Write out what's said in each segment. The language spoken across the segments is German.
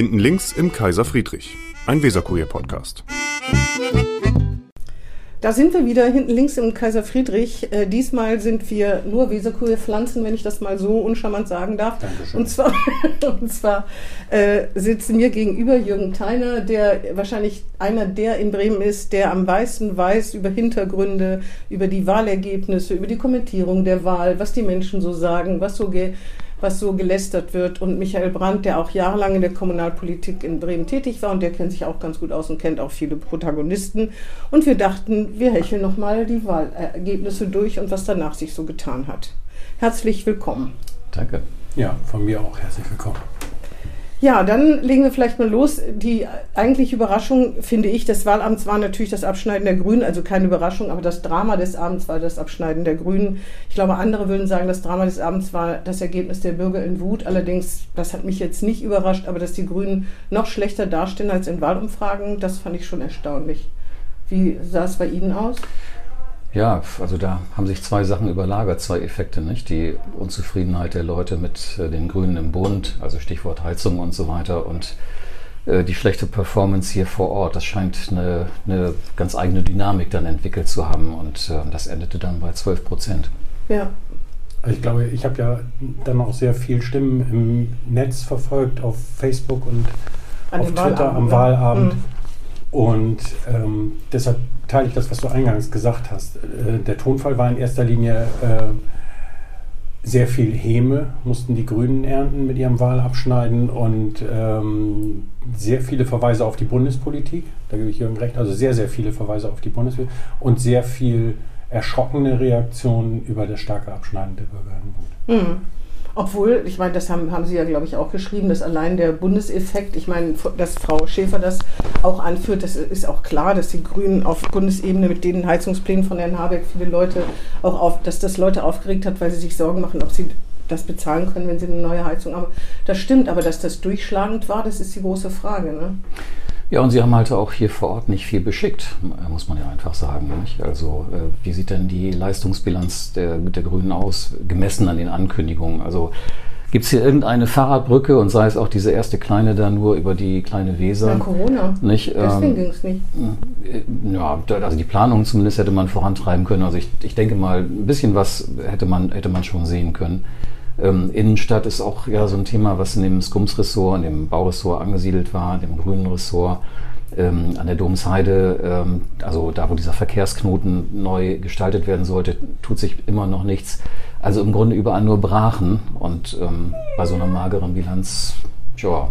Hinten links im Kaiser Friedrich, ein Weserkurier-Podcast. Da sind wir wieder hinten links im Kaiser Friedrich. Äh, diesmal sind wir nur Weserkurier Pflanzen, wenn ich das mal so uncharmant sagen darf. Dankeschön. Und zwar, und zwar äh, sitzt mir gegenüber Jürgen Theiner, der wahrscheinlich einer der in Bremen ist, der am meisten weiß über Hintergründe, über die Wahlergebnisse, über die Kommentierung der Wahl, was die Menschen so sagen, was so ge was so gelästert wird. Und Michael Brandt, der auch jahrelang in der Kommunalpolitik in Bremen tätig war und der kennt sich auch ganz gut aus und kennt auch viele Protagonisten. Und wir dachten, wir hecheln nochmal die Wahlergebnisse durch und was danach sich so getan hat. Herzlich willkommen. Danke. Ja, von mir auch herzlich willkommen. Ja, dann legen wir vielleicht mal los. Die eigentliche Überraschung, finde ich, des Wahlamts war natürlich das Abschneiden der Grünen. Also keine Überraschung, aber das Drama des Abends war das Abschneiden der Grünen. Ich glaube, andere würden sagen, das Drama des Abends war das Ergebnis der Bürger in Wut. Allerdings, das hat mich jetzt nicht überrascht, aber dass die Grünen noch schlechter dastehen als in Wahlumfragen, das fand ich schon erstaunlich. Wie sah es bei Ihnen aus? Ja, also da haben sich zwei Sachen überlagert, zwei Effekte, nicht? Die Unzufriedenheit der Leute mit äh, den Grünen im Bund, also Stichwort Heizung und so weiter und äh, die schlechte Performance hier vor Ort. Das scheint eine, eine ganz eigene Dynamik dann entwickelt zu haben und äh, das endete dann bei 12 Prozent. Ja. Also ich glaube, ich habe ja dann auch sehr viel Stimmen im Netz verfolgt, auf Facebook und An auf Twitter Wahlabend, am ne? Wahlabend. Mhm. Und ähm, deshalb teile ich das, was du eingangs gesagt hast. Äh, der Tonfall war in erster Linie äh, sehr viel Häme, mussten die Grünen ernten mit ihrem Wahlabschneiden und ähm, sehr viele Verweise auf die Bundespolitik. Da gebe ich Jürgen recht. Also sehr, sehr viele Verweise auf die Bundespolitik und sehr viel erschrockene Reaktionen über das starke Abschneiden der Bürger in Wut. Mhm. Obwohl, ich meine, das haben, haben Sie ja, glaube ich, auch geschrieben, dass allein der Bundeseffekt, ich meine, dass Frau Schäfer das auch anführt, das ist auch klar, dass die Grünen auf Bundesebene mit den Heizungsplänen von Herrn Habeck viele Leute auch auf, dass das Leute aufgeregt hat, weil sie sich Sorgen machen, ob sie das bezahlen können, wenn sie eine neue Heizung haben. Das stimmt, aber dass das durchschlagend war, das ist die große Frage. Ne? Ja, und sie haben halt auch hier vor Ort nicht viel beschickt, muss man ja einfach sagen. Nicht? Also, äh, wie sieht denn die Leistungsbilanz der, der Grünen aus, gemessen an den Ankündigungen? Also, gibt es hier irgendeine Fahrradbrücke und sei es auch diese erste kleine da nur über die kleine Weser? Wegen Corona. Nicht? Deswegen Ähm, ging es nicht. ja, da- also die Planung zumindest hätte man vorantreiben können. Also ich, ich denke mal, ein bisschen was hätte man, hätte man schon sehen können. Ähm, Innenstadt ist auch ja so ein Thema, was in dem Skums-Ressort, in dem Bauressort angesiedelt war, dem grünen Ressort. Ähm, an der Domsheide, ähm, also da, wo dieser Verkehrsknoten neu gestaltet werden sollte, tut sich immer noch nichts. Also im Grunde überall nur Brachen und ähm, bei so einer mageren Bilanz, ja,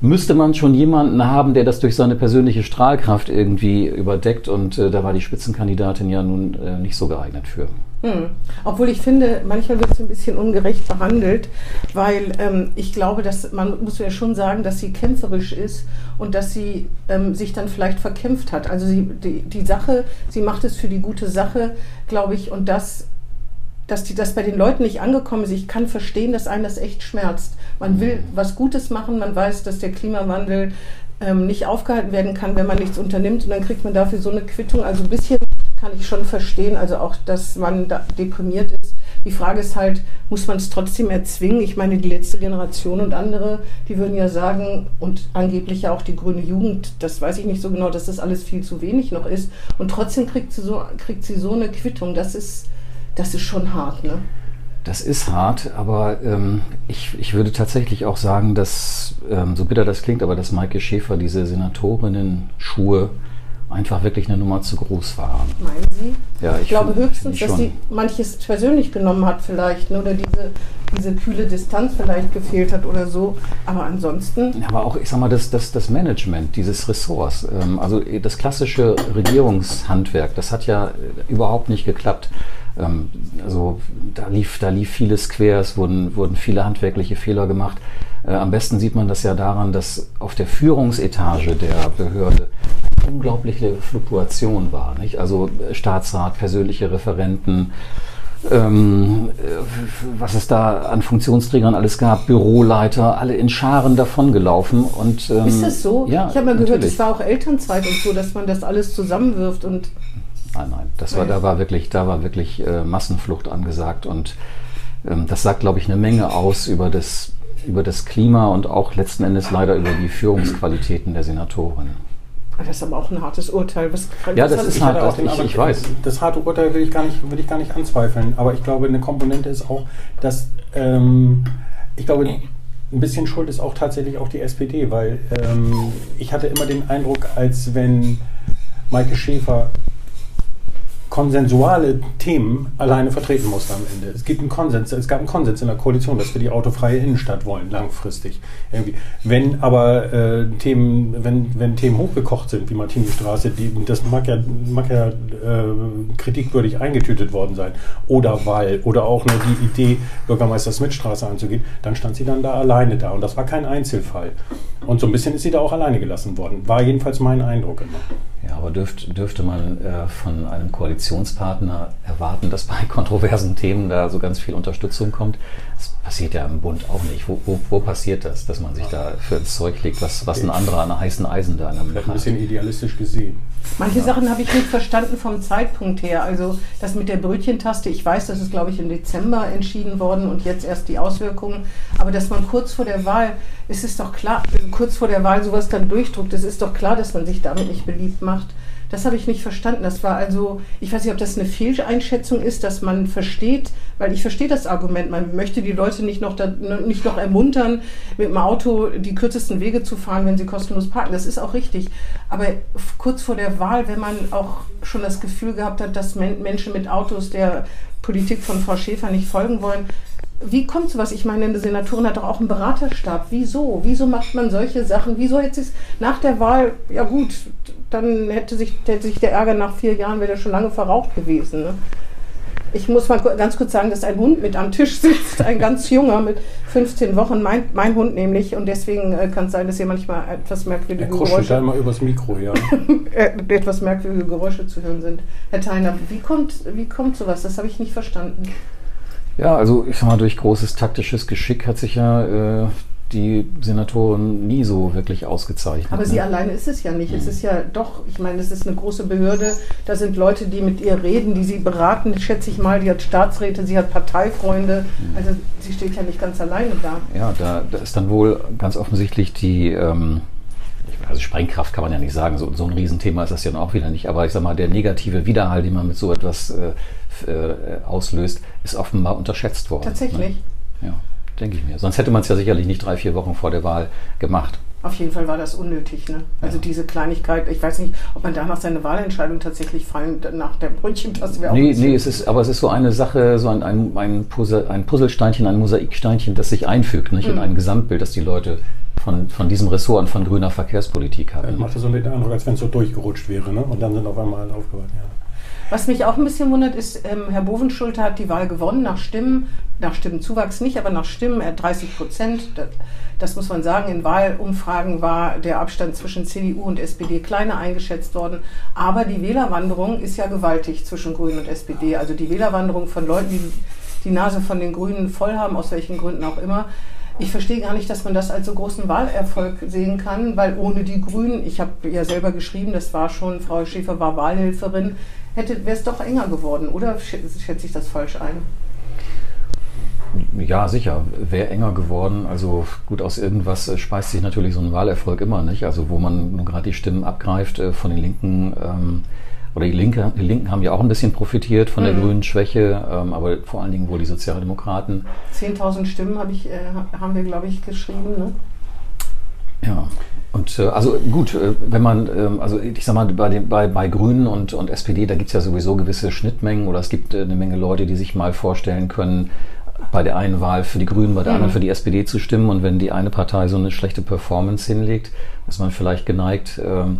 müsste man schon jemanden haben, der das durch seine persönliche Strahlkraft irgendwie überdeckt. Und äh, da war die Spitzenkandidatin ja nun äh, nicht so geeignet für. Hm. Obwohl ich finde, manchmal wird sie ein bisschen ungerecht behandelt, weil ähm, ich glaube, dass man muss ja schon sagen, dass sie kämpferisch ist und dass sie ähm, sich dann vielleicht verkämpft hat. Also sie, die, die Sache, sie macht es für die gute Sache, glaube ich, und das dass die das bei den Leuten nicht angekommen ist. Ich kann verstehen, dass einen das echt schmerzt. Man will was Gutes machen, man weiß, dass der Klimawandel ähm, nicht aufgehalten werden kann, wenn man nichts unternimmt und dann kriegt man dafür so eine Quittung. Also ein bisschen kann ich schon verstehen, also auch, dass man da deprimiert ist. Die Frage ist halt, muss man es trotzdem erzwingen? Ich meine, die letzte Generation und andere, die würden ja sagen, und angeblich ja auch die grüne Jugend, das weiß ich nicht so genau, dass das alles viel zu wenig noch ist. Und trotzdem kriegt sie so, kriegt sie so eine Quittung. Das ist, das ist schon hart, ne? Das ist hart, aber ähm, ich, ich würde tatsächlich auch sagen, dass, ähm, so bitter das klingt, aber dass Maike Schäfer diese Senatorinnen-Schuhe einfach wirklich eine Nummer zu groß waren. Meinen Sie? Ja, Ich glaube find- höchstens, find ich dass sie manches persönlich genommen hat vielleicht ne? oder diese, diese kühle Distanz vielleicht gefehlt hat oder so. Aber ansonsten, Ja, aber auch, ich sag mal, das, das, das Management dieses Ressorts, ähm, also das klassische Regierungshandwerk, das hat ja äh, überhaupt nicht geklappt. Ähm, also da lief, da lief vieles quer, es wurden, wurden viele handwerkliche Fehler gemacht. Äh, am besten sieht man das ja daran, dass auf der Führungsetage der Behörde eine unglaubliche Fluktuation war. Nicht? Also Staatsrat, persönliche Referenten, ähm, äh, was es da an Funktionsträgern alles gab, Büroleiter, alle in Scharen davongelaufen. Und, ähm, ist das so? Ja, ich habe mal gehört, es war auch Elternzeit und so, dass man das alles zusammenwirft und Nein, nein, das war, da war wirklich, da war wirklich äh, Massenflucht angesagt und ähm, das sagt, glaube ich, eine Menge aus über das über das Klima und auch letzten Endes leider über die Führungsqualitäten der Senatorin. Das ist aber auch ein hartes Urteil. Was, Ja, das was ist ich- hart. auch ich- ich weiß. Das harte Urteil will ich, gar nicht, will ich gar nicht anzweifeln. Aber ich glaube, eine Komponente ist auch, dass ähm, ich glaube, ein bisschen schuld ist auch tatsächlich auch die SPD, weil ähm, ich hatte immer den Eindruck, als wenn Maike Schäfer konsensuale Themen alleine vertreten musste am Ende. Es gibt einen Konsens, es gab einen Konsens in der Koalition, dass wir die autofreie Innenstadt wollen, langfristig. Irgendwie. Wenn aber äh, Themen, wenn, wenn Themen hochgekocht sind, wie Martini-Straße, das mag ja, mag ja äh, kritikwürdig eingetütet worden sein, oder Wall, oder auch nur die Idee, Bürgermeister Smith-Straße anzugehen, dann stand sie dann da alleine da. Und das war kein Einzelfall. Und so ein bisschen ist sie da auch alleine gelassen worden. War jedenfalls mein Eindruck immer. Ja, aber dürft, dürfte man äh, von einem Koalitionspartner erwarten, dass bei kontroversen Themen da so ganz viel Unterstützung kommt? Das passiert ja im Bund auch nicht. Wo, wo, wo passiert das, dass man sich da für ins Zeug legt, was, was ein anderer an heißen Eisen da in einem Vielleicht ein hat? bisschen idealistisch gesehen. Manche Sachen habe ich nicht verstanden vom Zeitpunkt her. Also das mit der Brötchentaste, ich weiß, das ist, glaube ich, im Dezember entschieden worden und jetzt erst die Auswirkungen. Aber dass man kurz vor der Wahl, es ist doch klar, kurz vor der Wahl sowas dann durchdruckt, es ist doch klar, dass man sich damit nicht beliebt macht. Das habe ich nicht verstanden. Das war also, ich weiß nicht, ob das eine Fehleinschätzung ist, dass man versteht, weil ich verstehe das Argument, man möchte die Leute nicht noch, da, nicht noch ermuntern, mit dem Auto die kürzesten Wege zu fahren, wenn sie kostenlos parken. Das ist auch richtig. Aber kurz vor der Wahl, wenn man auch schon das Gefühl gehabt hat, dass Men Menschen mit Autos der Politik von Frau Schäfer nicht folgen wollen, wie kommt sowas? Ich meine, eine Senatorin hat doch auch einen Beraterstab. Wieso? Wieso macht man solche Sachen? Wieso hätte es nach der Wahl, ja gut, dann hätte sich, hätte sich der Ärger nach vier Jahren, wäre der schon lange verraucht gewesen. Ne? Ich muss mal ganz kurz sagen, dass ein Hund mit am Tisch sitzt, ein ganz junger mit 15 Wochen, mein, mein Hund nämlich. Und deswegen äh, kann es sein, dass hier manchmal etwas merkwürdige Er Geräusche, immer übers Mikro, ja. äh, etwas merkwürdige Geräusche zu hören sind. Herr Theiner, wie kommt, wie kommt sowas? Das habe ich nicht verstanden. Ja, also ich sag mal, durch großes taktisches Geschick hat sich ja äh, die Senatorin nie so wirklich ausgezeichnet. Aber ne? sie alleine ist es ja nicht. Es ist ja doch, ich meine, es ist eine große Behörde. Da sind Leute, die mit ihr reden, die sie beraten, schätze ich mal. Die hat Staatsräte, sie hat Parteifreunde. Also sie steht ja nicht ganz alleine da. Ja, da, da ist dann wohl ganz offensichtlich die, ähm, also Sprengkraft kann man ja nicht sagen, so, so ein Riesenthema ist das ja auch wieder nicht, aber ich sag mal, der negative Widerhall, den man mit so etwas äh, äh, auslöst, ist offenbar unterschätzt worden. Tatsächlich. Ne? Ja, denke ich mir. Sonst hätte man es ja sicherlich nicht drei, vier Wochen vor der Wahl gemacht. Auf jeden Fall war das unnötig. Ne? Also Ja. diese Kleinigkeit, ich weiß nicht, ob man danach seine Wahlentscheidung tatsächlich fallen, nach der Brötchentaste wäre auch Nee, nee, es ist, aber es ist so eine Sache, so ein, ein, ein, Puzzle, ein Puzzlesteinchen, ein Mosaiksteinchen, das sich einfügt, nicht in Mhm. ein Gesamtbild, das die Leute von, von diesem Ressort und von grüner Verkehrspolitik Dann haben. macht das so den Eindruck, als wenn es so durchgerutscht wäre, ne? Und dann sind auf einmal aufgewacht, ja. Was mich auch ein bisschen wundert, ist, ähm, Herr Bovenschulte hat die Wahl gewonnen nach Stimmen, nach Stimmenzuwachs nicht, aber nach Stimmen, er hat 30 Prozent. Das, das muss man sagen. In Wahlumfragen war der Abstand zwischen CDU und SPD kleiner eingeschätzt worden. Aber die Wählerwanderung ist ja gewaltig zwischen Grünen und SPD. Also die Wählerwanderung von Leuten, die die Nase von den Grünen voll haben, aus welchen Gründen auch immer. Ich verstehe gar nicht, dass man das als so großen Wahlerfolg sehen kann, weil ohne die Grünen, ich habe ja selber geschrieben, das war schon, Frau Schäfer war Wahlhelferin, wäre es doch enger geworden, oder schä- schätze ich das falsch ein? Ja, sicher, wäre enger geworden. Also gut, aus irgendwas äh, speist sich natürlich so ein Wahlerfolg immer, nicht? Also wo man gerade die Stimmen abgreift äh, von den Linken. Ähm, oder die, Linke, die Linken haben ja auch ein bisschen profitiert von der Mhm. grünen Schwäche, ähm, aber vor allen Dingen wohl die Sozialdemokraten. 10.000 Stimmen habe ich, äh, haben wir, glaube ich, geschrieben. Ne? Ja, und äh, also gut, äh, wenn man, ähm, also ich sag mal, bei, den, bei, bei Grünen und, und SPD, da gibt es ja sowieso gewisse Schnittmengen oder es gibt äh, eine Menge Leute, die sich mal vorstellen können, bei der einen Wahl für die Grünen, bei der Mhm. anderen für die SPD zu stimmen. Und wenn die eine Partei so eine schlechte Performance hinlegt, ist man vielleicht geneigt, ähm,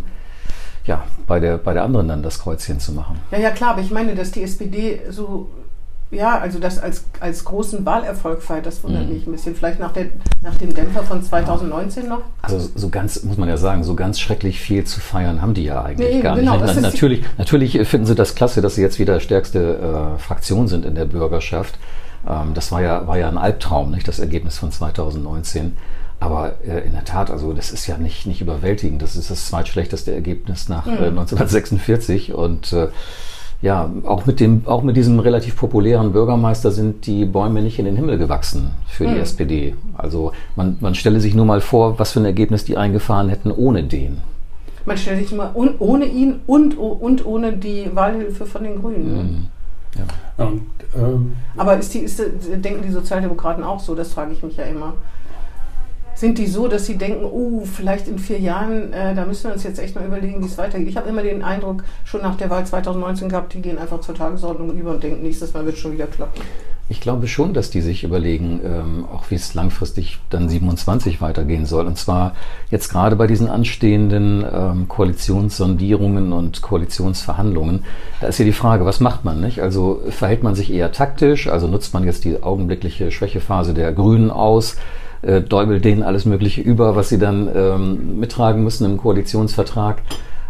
ja, bei der, bei der anderen dann das Kreuzchen zu machen. Ja, ja, klar, aber ich meine, dass die SPD so, ja, also das als, als großen Wahlerfolg feiert, das wundert Mhm. mich ein bisschen. Vielleicht nach, der, nach dem Dämpfer von 2019 noch? Also so ganz, muss man ja sagen, so ganz schrecklich viel zu feiern haben die ja eigentlich Nee, gar genau, nicht. das Na, natürlich, natürlich finden sie das klasse, dass sie jetzt wieder stärkste äh, Fraktion sind in der Bürgerschaft. Ähm, das war ja, war ja ein Albtraum, nicht das Ergebnis von 2019. Aber äh, in der Tat, also das ist ja nicht, nicht überwältigend. Das ist das zweitschlechteste Ergebnis nach Mhm. äh, 1946 und äh, ja, auch mit, dem, auch mit diesem relativ populären Bürgermeister sind die Bäume nicht in den Himmel gewachsen für die Mhm. SPD. Also man, man stelle sich nur mal vor, was für ein Ergebnis die eingefahren hätten ohne den. Man stellt sich mal un, ohne ihn und, und ohne die Wahlhilfe von den Grünen. Ne? Mhm. Ja, und, ähm, Aber ist die, ist, denken die Sozialdemokraten auch so? Das frage ich mich ja immer. Sind die so, dass sie denken, oh, vielleicht in vier Jahren, äh, da müssen wir uns jetzt echt mal überlegen, wie es weitergeht? Ich habe immer den Eindruck, schon nach der Wahl 2019 gehabt, die gehen einfach zur Tagesordnung über und denken, nächstes Mal wird schon wieder klappen. Ich glaube schon, dass die sich überlegen, ähm, auch wie es langfristig dann 27 weitergehen soll. Und zwar jetzt gerade bei diesen anstehenden ähm, Koalitionssondierungen und Koalitionsverhandlungen. Da ist ja die Frage, was macht man nicht? Also verhält man sich eher taktisch? Also nutzt man jetzt die augenblickliche Schwächephase der Grünen aus? Äh, däubelt denen alles Mögliche über, was sie dann ähm, mittragen müssen im Koalitionsvertrag?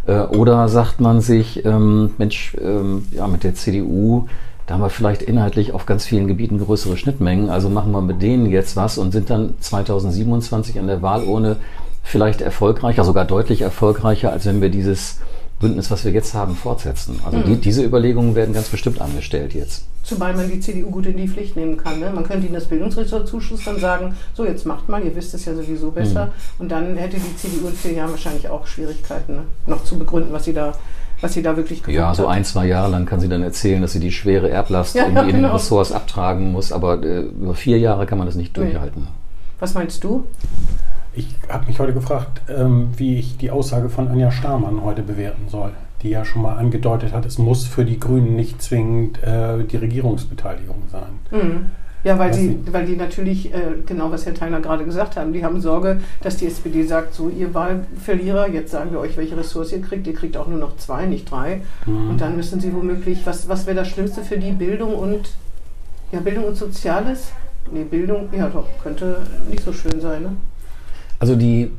Äh, oder sagt man sich, ähm, Mensch, ähm, ja, mit der CDU, da haben wir vielleicht inhaltlich auf ganz vielen Gebieten größere Schnittmengen. Also machen wir mit denen jetzt was und sind dann 2027 an der Wahlurne vielleicht erfolgreicher, sogar deutlich erfolgreicher, als wenn wir dieses Bündnis, was wir jetzt haben, fortsetzen. Also die, diese Überlegungen werden ganz bestimmt angestellt jetzt. Zumal man die CDU gut in die Pflicht nehmen kann. Ne? Man könnte ihnen das Bildungsressort zuschustern, sagen, so jetzt macht mal, ihr wisst es ja sowieso besser. Und dann hätte die CDU in vier Jahren wahrscheinlich auch Schwierigkeiten, ne? noch zu begründen, was sie da, was sie da wirklich Ja, gewuppt so ein, zwei Jahre lang kann sie dann erzählen, dass sie die schwere Erblast Ja, irgendwie in den genau. Ressorts abtragen muss, aber äh, über vier Jahre kann man das nicht Nee. durchhalten. Was meinst du? Ich habe mich heute gefragt, ähm, wie ich die Aussage von Anja Stamann heute bewerten soll, die ja schon mal angedeutet hat, es muss für die Grünen nicht zwingend äh, die Regierungsbeteiligung sein. Mhm. Ja, weil, sie, weil die natürlich, äh, genau was Herr Theiner gerade gesagt haben, die haben Sorge, dass die SPD sagt, so ihr Wahlverlierer, jetzt sagen wir euch, welche Ressource ihr kriegt, ihr kriegt auch nur noch zwei, nicht drei. Mhm. Und dann müssen sie womöglich, was, was wäre das Schlimmste für die Bildung und, ja, Bildung und Soziales? Nee, Bildung, ja doch, könnte nicht so schön sein, ne? Also die,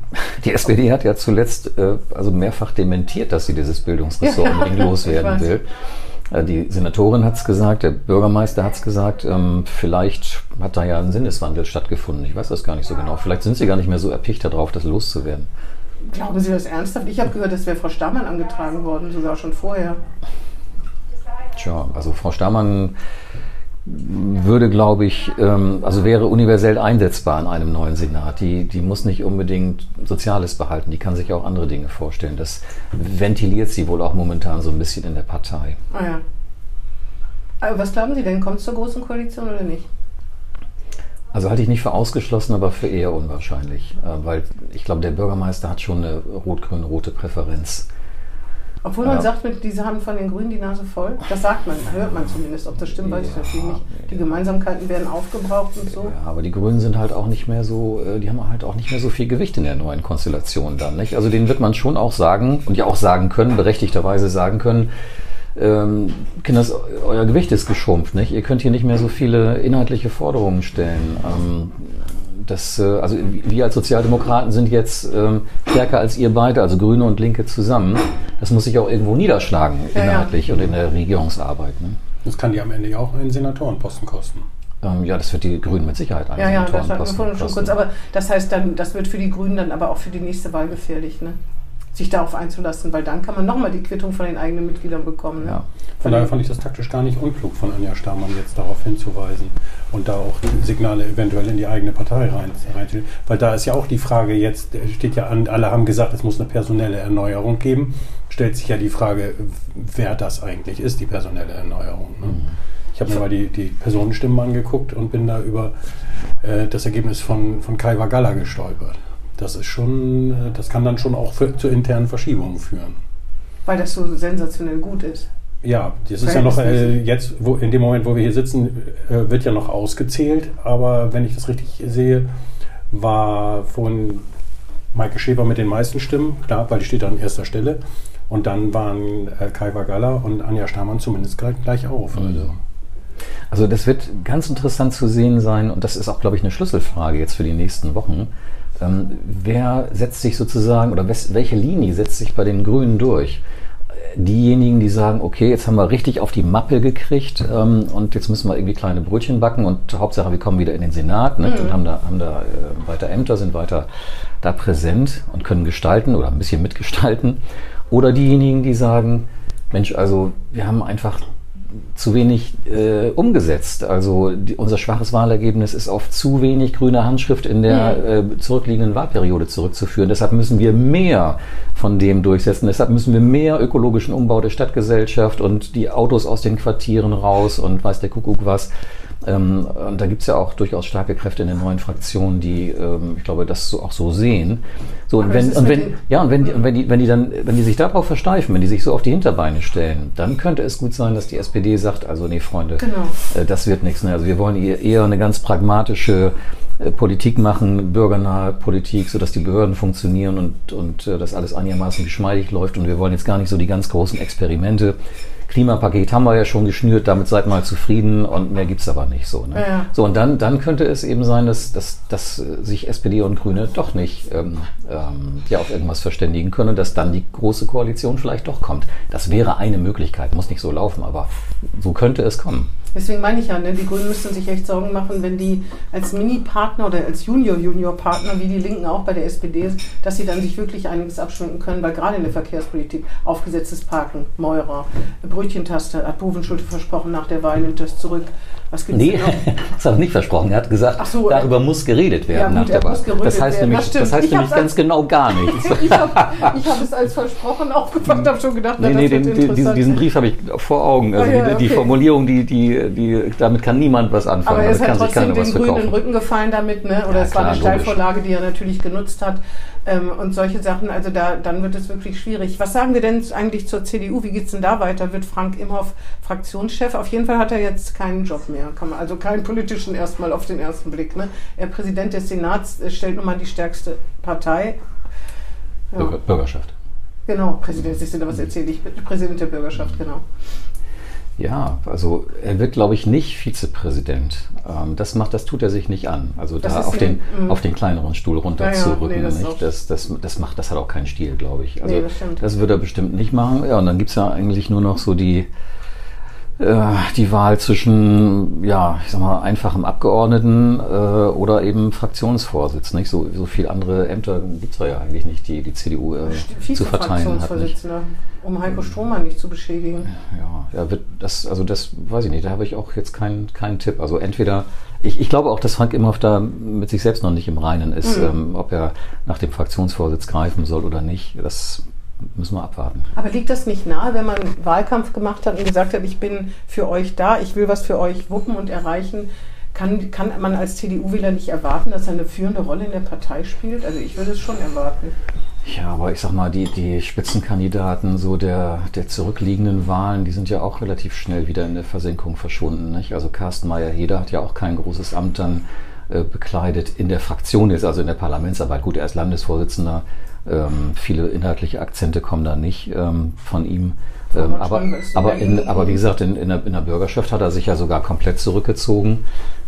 die SPD hat ja zuletzt äh, also mehrfach dementiert, dass sie dieses Bildungsressort Ja, unbedingt loswerden will. Äh, Die Senatorin hat es gesagt, der Bürgermeister hat es gesagt, ähm, vielleicht hat da ja ein Sinneswandel stattgefunden. Ich weiß das gar nicht so genau. Vielleicht sind sie gar nicht mehr so erpicht darauf, das loszuwerden. Glauben Sie das ernsthaft? Ich habe gehört, das wäre Frau Stammann angetragen worden, sogar schon vorher. Tja, also Frau Stamann würde, glaube ich, ähm, also wäre universell einsetzbar in einem neuen Senat. Die, die muss nicht unbedingt Soziales behalten, die kann sich auch andere Dinge vorstellen. Das ventiliert sie wohl auch momentan so ein bisschen in der Partei. Ah ja. Aber was glauben Sie denn? Kommt es zur großen Koalition oder nicht? Also halte ich nicht für ausgeschlossen, aber für eher unwahrscheinlich, äh, weil ich glaube, der Bürgermeister hat schon eine rot-grün-rote Präferenz. Obwohl man Ja. sagt, mit, diese haben von den Grünen die Nase voll. Das sagt man, hört man zumindest. Ob das stimmt, weiß ich Ja, natürlich nicht. Die. Gemeinsamkeiten werden aufgebraucht und so. Ja, aber die Grünen sind halt auch nicht mehr so, äh, die haben halt auch nicht mehr so viel Gewicht in der neuen Konstellation dann, nicht? Also denen wird man schon auch sagen und ja auch sagen können, berechtigterweise sagen können, ähm, Kinders, euer Gewicht ist geschrumpft, nicht? Ihr könnt hier nicht mehr so viele inhaltliche Forderungen stellen. Ähm, das, äh, also wir als Sozialdemokraten sind jetzt ähm, stärker als ihr beide, also Grüne und Linke zusammen. Das muss sich auch irgendwo niederschlagen, Ja, ja. inhaltlich und in der Regierungsarbeit. Ne? Das kann die am Ende ja auch einen Senatorenposten kosten. Ähm, ja, das wird die Grünen mit Sicherheit einen Ja, ja, das hatten wir Senatorenposten vorhin schon kosten. kurz. Aber das heißt dann, das wird für die Grünen dann aber auch für die nächste Wahl gefährlich, ne? Sich darauf einzulassen, weil dann kann man nochmal die Quittung von den eigenen Mitgliedern bekommen. Ne? Ja. Von daher fand ich das taktisch gar nicht unklug von Anja Stamann jetzt darauf hinzuweisen und da auch die Signale eventuell in die eigene Partei rein, rein Weil da ist ja auch die Frage jetzt, steht ja an, alle haben gesagt, es muss eine personelle Erneuerung geben. Stellt sich ja die Frage, wer das eigentlich ist, die personelle Erneuerung. Ne? Ich habe mir mal die, die Personenstimmen angeguckt und bin da über äh, das Ergebnis von, von Kai Wagalla gestolpert. Das ist schon, äh, das kann dann schon auch für, zu internen Verschiebungen führen. Weil das so sensationell gut ist. Ja, das ist ja noch äh, jetzt, wo, in dem Moment, wo wir hier sitzen, äh, wird ja noch ausgezählt. Aber wenn ich das richtig sehe, war vorhin Maike Schäfer mit den meisten Stimmen, klar, weil die steht an erster Stelle. Und dann waren äh, Kai Wagalla und Anja Stamann zumindest gleich, gleich auf. Also. Also das wird ganz interessant zu sehen sein und das ist auch, glaube ich, eine Schlüsselfrage jetzt für die nächsten Wochen. Ähm, wer setzt sich sozusagen oder wes- welche Linie setzt sich bei den Grünen durch? Diejenigen, die sagen, okay, jetzt haben wir richtig auf die Mappe gekriegt ähm, und jetzt müssen wir irgendwie kleine Brötchen backen und Hauptsache wir kommen wieder in den Senat ne, und haben da, haben da äh, weiter Ämter, sind weiter da präsent und können gestalten oder ein bisschen mitgestalten. Oder diejenigen, die sagen, Mensch, also wir haben einfach zu wenig äh, umgesetzt. Also die, unser schwaches Wahlergebnis ist auf zu wenig grüne Handschrift in der äh, zurückliegenden Wahlperiode zurückzuführen. Deshalb müssen wir mehr von dem durchsetzen. Deshalb müssen wir mehr ökologischen Umbau der Stadtgesellschaft und die Autos aus den Quartieren raus und weiß der Kuckuck was. Ähm, und da gibt es ja auch durchaus starke Kräfte in den neuen Fraktionen, die, ähm, ich glaube, das so, auch so sehen. So, und wenn, und wenn, ja, und wenn die, und wenn die, wenn die dann, wenn die sich darauf versteifen, wenn die sich so auf die Hinterbeine stellen, dann könnte es gut sein, dass die SPD sagt, also nee, Freunde, Genau. äh, das wird nichts. Ne? Also wir wollen eher eher eine ganz pragmatische äh, Politik machen, bürgernahe Politik, sodass die Behörden funktionieren und, und äh, das alles einigermaßen geschmeidig läuft. Und wir wollen jetzt gar nicht so die ganz großen Experimente. Klimapaket haben wir ja schon geschnürt, damit seid mal zufrieden und mehr gibt's aber nicht so. Ne? Ja. So, und dann, dann könnte es eben sein, dass, dass, dass sich SPD und Grüne doch nicht ähm, ähm, ja, auf irgendwas verständigen können und dass dann die große Koalition vielleicht doch kommt. Das wäre eine Möglichkeit, muss nicht so laufen, aber so könnte es kommen. Deswegen meine ich ja, ne, die Grünen müssten sich echt Sorgen machen, wenn die als Mini-Partner oder als Junior-Junior-Partner, wie die Linken auch bei der SPD, dass sie dann sich wirklich einiges abschminken können, weil gerade in der Verkehrspolitik aufgesetztes Parken, Meurer, Brötchentaste, hat Bovenschulte versprochen, nach der Wahl nimmt das zurück. Was gibt's Nee, das hat er nicht versprochen. Er hat gesagt, so, darüber muss geredet werden Ja, nach der er Wahl. Das heißt werden. nämlich, Das das heißt Ich nämlich ganz genau gar nichts. ich habe hab es als versprochen aufgefasst, habe schon gedacht, na, Nee, nee, den, den, diesen, Brief habe ich vor Augen. Also Ah, ja, die, die okay. Formulierung, die, die, die, damit kann niemand was anfangen. Aber er ist sich trotzdem den Grünen den. Rücken gefallen damit, ne? oder Ja, es war eine klar. Steilvorlage, die er natürlich genutzt hat. Ähm, und solche Sachen, also da, dann wird es wirklich schwierig. Was sagen wir denn eigentlich zur CDU? Wie geht's denn da weiter? Wird Frank Imhoff Fraktionschef? Auf jeden Fall hat er jetzt keinen Job mehr, kann man, also keinen politischen erstmal auf den ersten Blick. Ne? Er Präsident des Senats äh, stellt nun mal die stärkste Partei. Ja. Bürger, Bürgerschaft. Genau, Präsident des Senats, was erzähle ich? Präsident der Bürgerschaft, genau. Ja, also er wird, glaube ich, nicht Vizepräsident. Ähm, das macht, das tut er sich nicht an. Also Das da auf ein- den, mm. auf den kleineren Stuhl runter Ja, ja, nee, das? Das, das, das macht, das hat auch keinen Stil, glaube ich. Also Nee, das das wird er bestimmt nicht machen. Ja, und dann gibt's ja eigentlich nur noch so die, die Wahl zwischen, ja, ich sag mal, einfachem Abgeordneten äh, oder eben Fraktionsvorsitz. Nicht? So, so viel andere Ämter gibt's da ja eigentlich nicht, die die CDU äh, zu verteilen hat. Nicht? Um Heiko Strohmann nicht zu beschädigen. Ja, ja, wird das, also das weiß ich nicht, da habe ich auch jetzt keinen keinen Tipp. Also entweder, ich, ich glaube auch, dass Frank Imhoff da mit sich selbst noch nicht im Reinen ist, Mhm. ähm, ob er nach dem Fraktionsvorsitz greifen soll oder nicht. Das müssen wir abwarten. Aber liegt das nicht nahe, wenn man Wahlkampf gemacht hat und gesagt hat, ich bin für euch da, ich will was für euch wuppen und erreichen? Kann, kann man als CDU-Wähler nicht erwarten, dass er eine führende Rolle in der Partei spielt? Also ich würde es schon erwarten. Ja, aber ich sag mal, die, die Spitzenkandidaten so der, der zurückliegenden Wahlen, die sind ja auch relativ schnell wieder in der Versenkung verschwunden. Nicht? Also Carsten Meyer-Heder hat ja auch kein großes Amt dann äh, bekleidet in der Fraktion jetzt, also in der Parlamentsarbeit. Gut, er ist Landesvorsitzender, ähm, viele inhaltliche Akzente kommen da nicht ähm, von ihm. Ähm, aber, aber, in, aber wie gesagt, in, in, der, in der Bürgerschaft hat er sich ja sogar komplett zurückgezogen.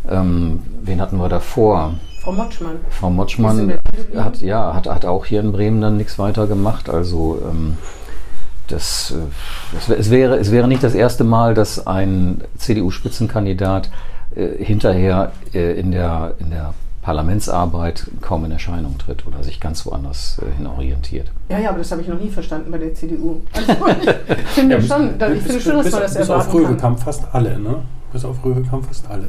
Ähm, wen hatten wir davor? Frau Motschmann. Frau Motschmann hat, ja, hat, hat auch hier in Bremen dann nichts weiter gemacht. Also ähm, das, äh, es, wär- es, wäre, es wäre nicht das erste Mal, dass ein CDU-Spitzenkandidat äh, hinterher äh, in, der, in der Parlamentsarbeit kaum in Erscheinung tritt oder sich ganz woanders äh, hin orientiert. Ja, ja, aber das habe ich noch nie verstanden bei der CDU. Also ich finde Ja, schon, da- ich bis- finde schon, dass bis, man das bis auf erwarten Röwe kann. kam fast alle, ne? Bis auf Röwe kam fast alle.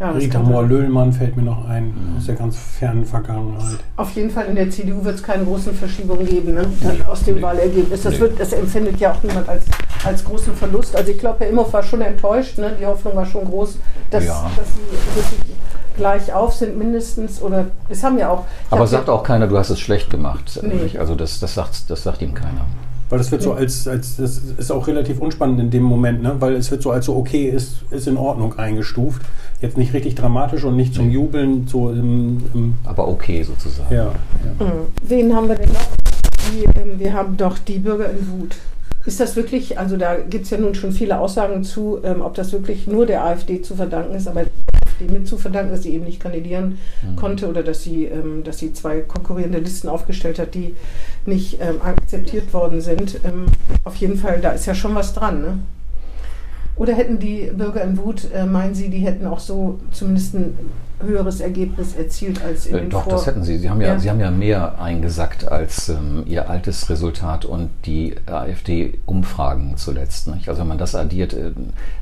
Ja, Rita. Mohr-Löhlmann fällt mir noch ein, aus der ganz fernen Vergangenheit. Auf jeden Fall in der CDU wird es keine großen Verschiebungen geben, ne? Dann aus dem Wahlergebnis. Das, Nee. wird, das empfindet ja auch niemand als, als großen Verlust. Also ich glaube, Herr Imhoff war schon enttäuscht. Ne? Die Hoffnung war schon groß, dass, Ja. dass sie wirklich gleich auf sind mindestens. Oder es haben ja auch. Aber sagt ja- auch keiner, du hast es schlecht gemacht. Nee. Nicht? Also das, das, sagt, das sagt ihm keiner. Weil das wird so als, als, das ist auch relativ unspannend in dem Moment, ne? weil es wird so als so okay ist, ist in Ordnung eingestuft. Jetzt nicht richtig dramatisch und nicht zum Jubeln, so im, im Aber okay sozusagen. ja, ja. Mhm. Wen haben wir denn noch? Die, ähm, wir haben doch die Bürger in Wut. Ist das wirklich, also da gibt es ja nun schon viele Aussagen zu, ähm, ob das wirklich nur der AfD zu verdanken ist, aber AfD mit zu verdanken, dass sie eben nicht kandidieren konnte oder dass sie, ähm, dass sie zwei konkurrierende Listen aufgestellt hat, die nicht ähm, akzeptiert worden sind. Ähm, auf jeden Fall, da ist ja schon was dran. Ne? Oder hätten die Bürger in Wut, äh, meinen Sie, die hätten auch so zumindest ein höheres Ergebnis erzielt als in äh, den Doch, Vor das hätten sie. Sie haben ja, Ja. Sie haben ja mehr eingesackt als ähm, ihr altes Resultat und die AfD-Umfragen zuletzt. Nicht? Also wenn man das addiert, äh,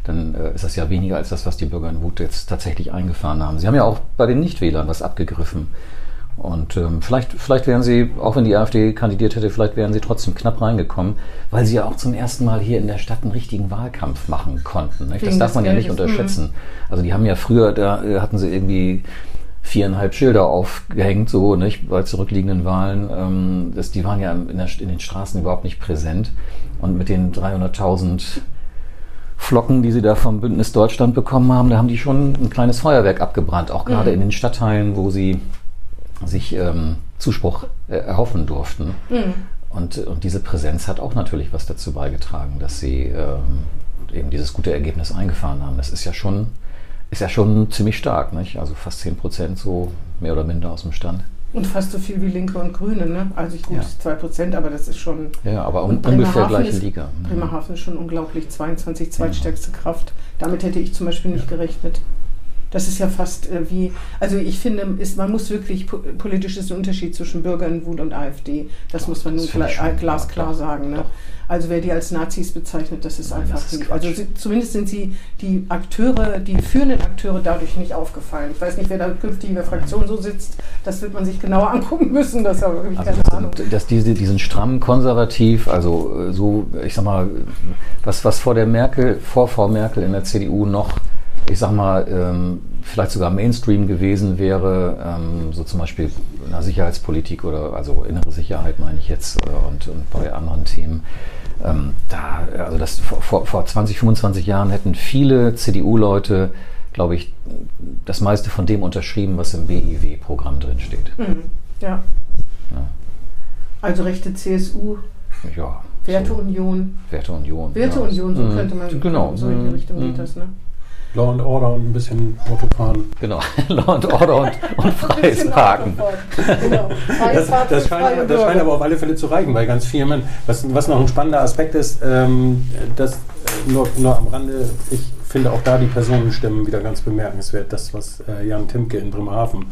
dann äh, ist das ja weniger als das, was die Bürger in Wut jetzt tatsächlich eingefahren haben. Sie haben ja auch bei den Nichtwählern was abgegriffen. Und ähm, vielleicht, vielleicht wären sie, auch wenn die AfD kandidiert hätte, vielleicht wären sie trotzdem knapp reingekommen, weil sie ja auch zum ersten Mal hier in der Stadt einen richtigen Wahlkampf machen konnten. Nicht? Das darf man ja nicht Geldes, mhm. unterschätzen. Also die haben ja früher, da äh, hatten sie irgendwie viereinhalb Schilder aufgehängt, so nicht bei zurückliegenden Wahlen. Ähm, das, die waren ja in, der, in den Straßen überhaupt nicht präsent. Und mit den 300.000 Flocken, die sie da vom Bündnis Deutschland bekommen haben, da haben die schon ein kleines Feuerwerk abgebrannt, auch gerade Mhm. in den Stadtteilen, wo sie sich ähm, Zuspruch äh, erhoffen durften. Mhm. Und, und diese Präsenz hat auch natürlich was dazu beigetragen, dass sie ähm, eben dieses gute Ergebnis eingefahren haben. Das ist ja schon, ist ja schon ziemlich stark, nicht? Also fast 10 Prozent so mehr oder minder aus dem Stand. Und fast so viel wie Linke und Grüne, ne? Also gut, Ja. 2 Prozent, aber das ist schon. Ja, aber un ungefähr gleiche ist- Liga. ne? Bremerhaven ist schon unglaublich, 22 zweitstärkste Kraft. Damit hätte ich zum Beispiel nicht gerechnet. Das ist ja fast äh, wie, also ich finde, ist, man muss wirklich, po- politisch ist ein Unterschied zwischen Bürger in Wut und AfD. Das muss man nun gla- schon, glasklar ja, doch, sagen. Ne? doch. Also wer die als Nazis bezeichnet, das ist Nein, einfach das ist. Also sie, zumindest sind sie die Akteure, die führenden Akteure dadurch nicht aufgefallen. Ich weiß nicht, wer da künftig in der Fraktion so sitzt. Das wird man sich genauer angucken müssen. Das habe ich Also keine das Ahnung. dass diese, diesen stramm konservativ, also äh, so, ich sag mal, was, was vor der Merkel, vor Frau Merkel in der CDU noch, ich sag mal, ähm, vielleicht sogar Mainstream gewesen wäre, ähm, so zum Beispiel in der Sicherheitspolitik oder also innere Sicherheit meine ich jetzt äh, und, und bei anderen Themen. Ähm, da, also das vor, vor, vor 20, 25 Jahren hätten viele CDU-Leute, glaube ich, das meiste von dem unterschrieben, was im BIW-Programm drin steht. Mhm. Ja. Ja. Also rechte CSU, Ja, Werteunion. so, Werteunion. Werteunion, so Mhm. könnte man. Genau. So in die Mhm. Richtung Mhm. geht das, ne? Law and Order und ein bisschen Autofahren. Genau. Law and Order und, und freies Parken. Genau. Das, das, scheint, das scheint aber auf alle Fälle zu reichen bei ganz vielen. Was, was noch ein spannender Aspekt ist, ähm, das äh, nur, nur am Rande, ich finde auch da die Personenstimmen wieder ganz bemerkenswert. Das, was äh, Jan Timke in Bremerhaven,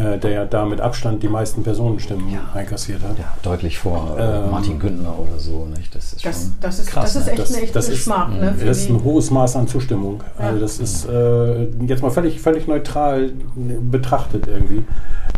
äh, der ja da mit Abstand die meisten Personenstimmen Ja. einkassiert hat. Ja, deutlich vor äh, Ähm, Martin Günther oder so. Nicht? Das ist Das, schon das, ist, krass. das ist ne? echt Das- eine echte das ist- Schmach, ne? Für Das ist ein hohes Maß an Zustimmung. Ja. Also das ist äh, jetzt mal völlig, völlig neutral betrachtet irgendwie.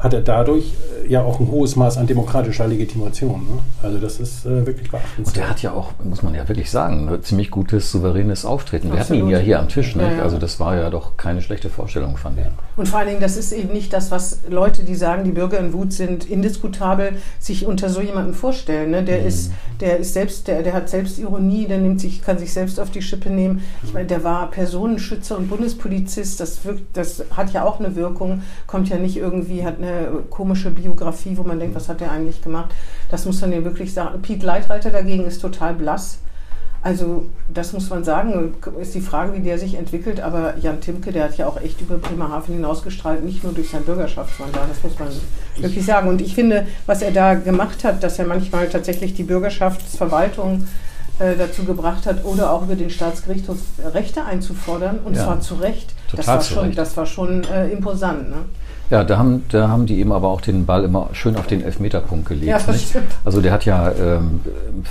Hat er dadurch äh, ja auch ein hohes Maß an demokratischer Legitimation. Ne? Also das ist äh, wirklich Und beachtenswert. der hat ja auch, muss man ja wirklich sagen, ein ziemlich gutes, souveränes Auftreten. Wir hatten ihn Absolut. ja hier am Tisch. Ja, ja. Also das war ja doch keine schlechte Vorstellung von dem. und vor allen Dingen, das ist eben nicht das, was Leute, die sagen, die Bürger in Wut sind indiskutabel, sich unter so jemanden vorstellen. Ne? Der, Mhm. ist, der ist selbst, der, der hat selbst Ironie, der nimmt sich, kann sich selbst auf die Schippe nehmen. Ich meine, der war Personenschützer und Bundespolizist, das, wirkt, das hat ja auch eine Wirkung, kommt ja nicht irgendwie, hat eine komische Biografie, wo man denkt, was hat der eigentlich gemacht? Das muss man ja wirklich sagen. Piet Leitreiter dagegen ist total blass. Also das muss man sagen, ist die Frage, wie der sich entwickelt, aber Jan Timke, der hat ja auch echt über Bremerhaven hinausgestrahlt, nicht nur durch sein Bürgerschaftsmandat, das muss man wirklich sagen. Und ich finde, was er da gemacht hat, dass er manchmal tatsächlich die Bürgerschaftsverwaltung äh, dazu gebracht hat oder auch über den Staatsgerichtshof Rechte einzufordern, und Ja. zwar zu Recht, das war schon, das war schon äh, imposant. Ne? Ja, da haben, da haben die eben aber auch den Ball immer schön auf den Elfmeterpunkt gelegt. Ja, das nicht? stimmt. Also der hat ja ähm,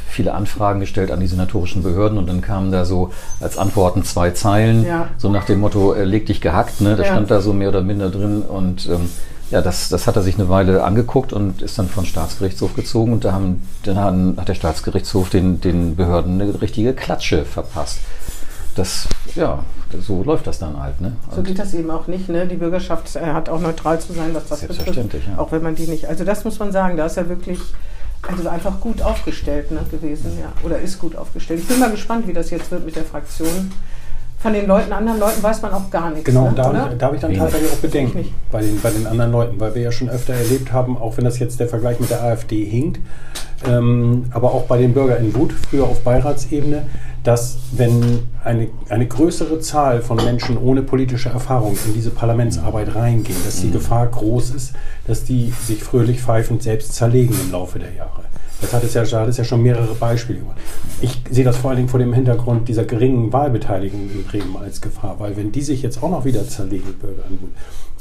viele Anfragen gestellt an die senatorischen Behörden und dann kamen da so als Antworten zwei Zeilen, Ja. so nach dem Motto, äh, leg dich gehackt, ne? Da Ja. stand da so mehr oder minder drin und ähm, ja, das, das hat er sich eine Weile angeguckt und ist dann von Staatsgerichtshof gezogen und da haben, dann hat der Staatsgerichtshof den, den Behörden eine richtige Klatsche verpasst. Das, ja, so läuft das dann halt, ne? So geht das eben auch nicht. Ne? Die Bürgerschaft äh, hat auch neutral zu sein, was das betrifft. Selbstverständlich, ja. Auch wenn man die nicht. Also das muss man sagen, da ist er wirklich also einfach gut aufgestellt ne, gewesen, ja. Oder ist gut aufgestellt. Ich bin mal gespannt, wie das jetzt wird mit der Fraktion. Von den Leuten, anderen Leuten weiß man auch gar nichts. Genau, ne? und da habe ich, da habe ich dann tatsächlich auch Bedenken nicht. bei den, bei den anderen Leuten, weil wir ja schon öfter erlebt haben, auch wenn das jetzt der Vergleich mit der AfD hinkt, ähm, aber auch bei den Bürger in Wut, früher auf Beiratsebene, dass wenn eine, eine größere Zahl von Menschen ohne politische Erfahrung in diese Parlamentsarbeit reingehen, dass die Gefahr groß ist, dass die sich fröhlich pfeifend selbst zerlegen im Laufe der Jahre. Das hat es ja, hat es ja schon mehrere Beispiele gemacht. Ich sehe das vor allen Dingen vor dem Hintergrund dieser geringen Wahlbeteiligung in Bremen als Gefahr, weil wenn die sich jetzt auch noch wieder zerlegen, Bürgerangut,